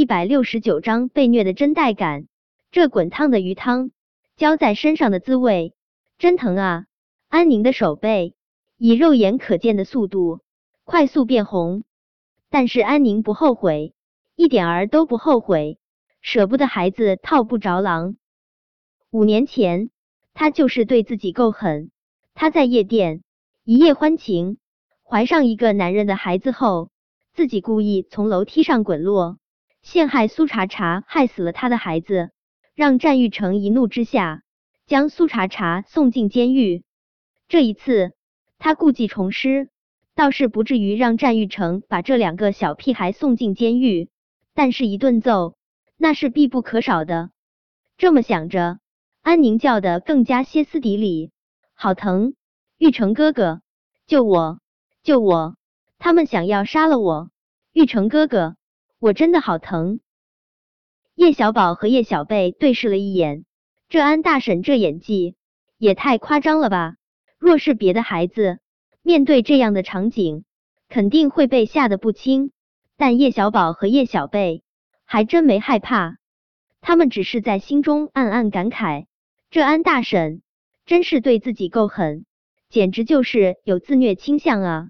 一百六十九章被虐的真带感。这滚烫的鱼汤浇在身上的滋味真疼啊！安宁的手背以肉眼可见的速度快速变红，但是安宁不后悔，一点儿都不后悔，舍不得孩子套不着狼。五年前，他就是对自己够狠。他在夜店一夜欢情，怀上一个男人的孩子后，自己故意从楼梯上滚落，陷害苏茶茶，害死了他的孩子。让战玉成一怒之下将苏茶茶送进监狱。这一次他故技重施，倒是不至于让战玉成把这两个小屁孩送进监狱，但是一顿揍那是必不可少的。这么想着，安宁叫的更加歇斯底里，好疼！玉成哥哥，救我！救我！他们想要杀了我！玉成哥哥，我真的好疼！叶小宝和叶小贝对视了一眼，这安大婶这演技也太夸张了吧！若是别的孩子面对这样的场景，肯定会被吓得不轻。但叶小宝和叶小贝还真没害怕，他们只是在心中暗暗感慨：这安大婶真是对自己够狠，简直就是有自虐倾向啊！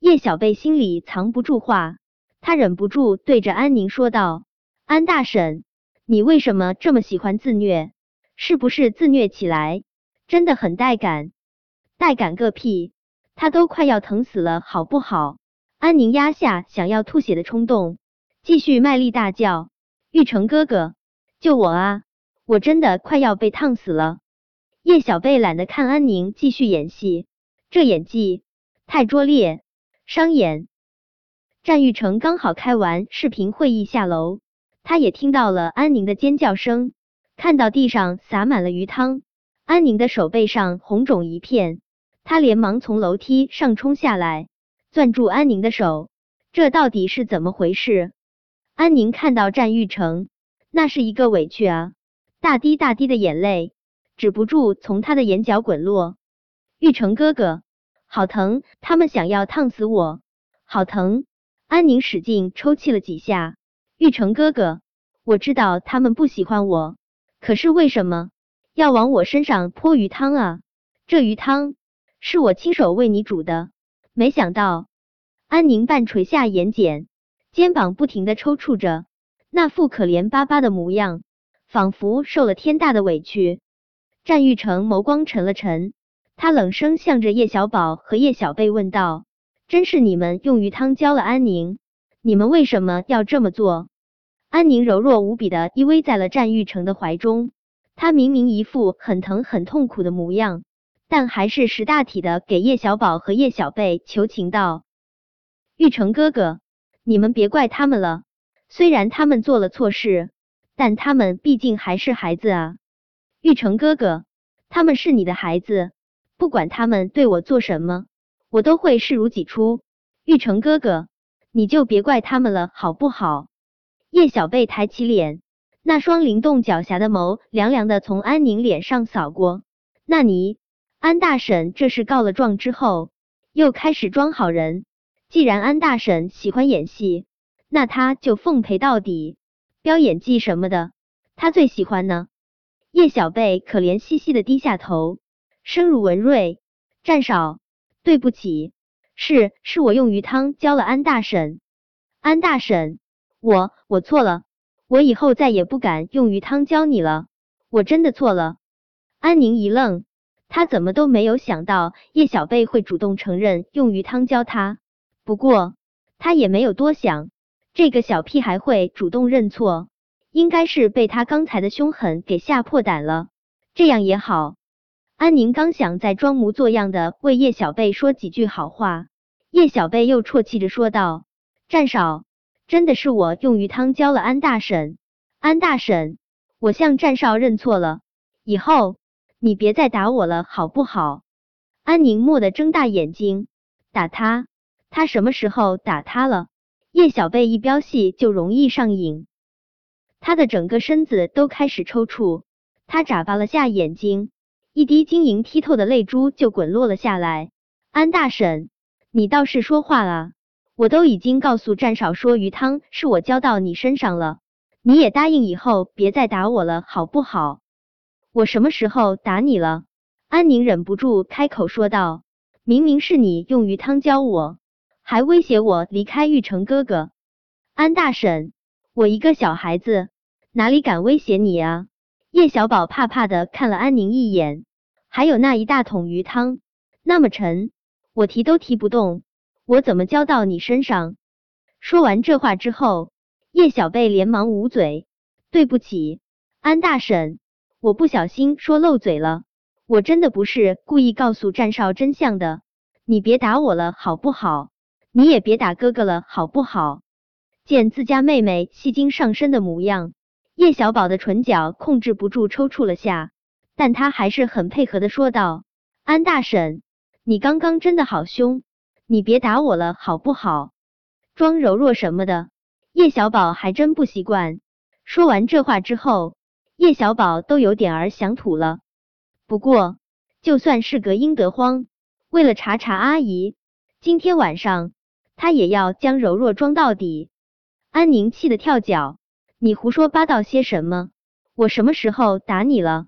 叶小贝心里藏不住话，他忍不住对着安宁说道。安大婶，你为什么这么喜欢自虐？是不是自虐起来真的很带感？带感个屁！他都快要疼死了，好不好？安宁压下想要吐血的冲动，继续卖力大叫：“玉成哥哥，救我啊！我真的快要被烫死了！”叶小贝懒得看安宁继续演戏，这演技太拙劣，伤眼。战玉成刚好开完视频会议下楼。他也听到了安宁的尖叫声，看到地上洒满了鱼汤，安宁的手背上红肿一片，他连忙从楼梯上冲下来，攥住安宁的手。这到底是怎么回事？安宁看到战玉成，那是一个委屈啊，大滴大滴的眼泪止不住从他的眼角滚落。玉成哥哥，好疼！他们想要烫死我，好疼！安宁使劲抽泣了几下。玉成哥哥，我知道他们不喜欢我，可是为什么要往我身上泼鱼汤啊？这鱼汤是我亲手为你煮的，没想到……安宁半垂下眼睑，肩膀不停的抽搐着，那副可怜巴巴的模样，仿佛受了天大的委屈。战玉成眸光沉了沉，他冷声向着叶小宝和叶小贝问道：“真是你们用鱼汤浇了安宁？”你们为什么要这么做？安宁柔弱无比的依偎在了战玉成的怀中，他明明一副很疼很痛苦的模样，但还是识大体的给叶小宝和叶小贝求情道：“玉成哥哥，你们别怪他们了，虽然他们做了错事，但他们毕竟还是孩子啊。玉成哥哥，他们是你的孩子，不管他们对我做什么，我都会视如己出。玉成哥哥。”你就别怪他们了，好不好？叶小贝抬起脸，那双灵动狡黠的眸凉凉的从安宁脸上扫过。那你安大婶这是告了状之后，又开始装好人。既然安大婶喜欢演戏，那他就奉陪到底，飙演技什么的，他最喜欢呢。叶小贝可怜兮兮的低下头，声如文瑞：“战少，对不起。”是，是我用鱼汤浇了安大婶。安大婶，我我错了，我以后再也不敢用鱼汤浇你了，我真的错了。安宁一愣，他怎么都没有想到叶小贝会主动承认用鱼汤浇他。不过他也没有多想，这个小屁孩会主动认错，应该是被他刚才的凶狠给吓破胆了。这样也好。安宁刚想再装模作样的为叶小贝说几句好话，叶小贝又啜泣着说道：“战少，真的是我用鱼汤浇了安大婶。安大婶，我向战少认错了，以后你别再打我了，好不好？”安宁蓦地睁大眼睛，打他？他什么时候打他了？叶小贝一飙戏就容易上瘾，他的整个身子都开始抽搐，他眨巴了下眼睛。一滴晶莹剔透的泪珠就滚落了下来。安大婶，你倒是说话啊！我都已经告诉战少说鱼汤是我浇到你身上了，你也答应以后别再打我了，好不好？我什么时候打你了？安宁忍不住开口说道：“明明是你用鱼汤浇我，还威胁我离开玉成哥哥。”安大婶，我一个小孩子哪里敢威胁你啊？叶小宝怕怕的看了安宁一眼，还有那一大桶鱼汤，那么沉，我提都提不动。我怎么浇到你身上？说完这话之后，叶小贝连忙捂嘴：“对不起，安大婶，我不小心说漏嘴了，我真的不是故意告诉战少真相的。你别打我了，好不好？你也别打哥哥了，好不好？”见自家妹妹戏精上身的模样，叶小宝的唇角控制不住抽搐了下，但他还是很配合的说道：“安大婶，你刚刚真的好凶。”你别打我了，好不好？装柔弱什么的，叶小宝还真不习惯。说完这话之后，叶小宝都有点儿想吐了。不过，就算是个应得慌，为了查查阿姨，今天晚上他也要将柔弱装到底。安宁气得跳脚，你胡说八道些什么？我什么时候打你了？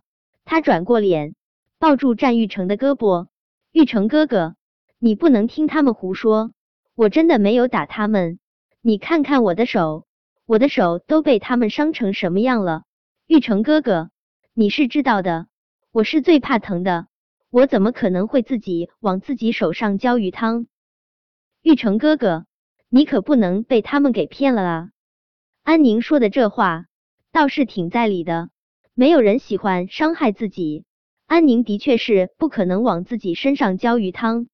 他转过脸，抱住战玉成的胳膊，玉成哥哥。你不能听他们胡说，我真的没有打他们。你看看我的手，我的手都被他们伤成什么样了。玉成哥哥，你是知道的，我是最怕疼的，我怎么可能会自己往自己手上浇鱼汤？玉成哥哥，你可不能被他们给骗了啊！安宁说的这话倒是挺在理的，没有人喜欢伤害自己，安宁的确是不可能往自己身上浇鱼汤。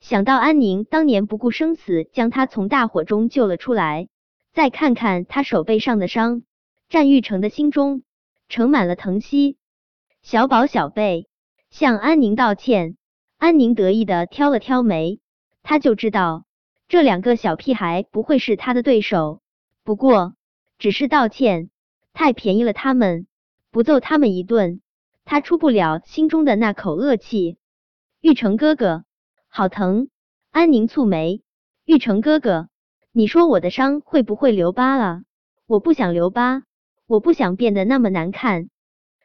想到安宁当年不顾生死将他从大火中救了出来，再看看他手背上的伤，战玉成的心中盛满了疼惜。小宝小贝向安宁道歉，安宁得意的挑了挑眉，他就知道这两个小屁孩不会是他的对手，不过只是道歉，太便宜了他们，不揍他们一顿，他出不了心中的那口恶气。玉成哥哥。好疼！安宁蹙眉，玉成哥哥，你说我的伤会不会留疤啊？我不想留疤，我不想变得那么难看。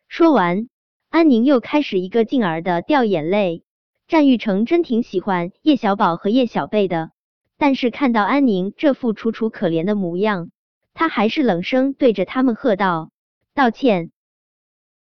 说完，安宁又开始一个劲儿的掉眼泪。战玉成真挺喜欢叶小宝和叶小贝的，但是看到安宁这副楚楚可怜的模样，他还是冷声对着他们喝道：“道歉，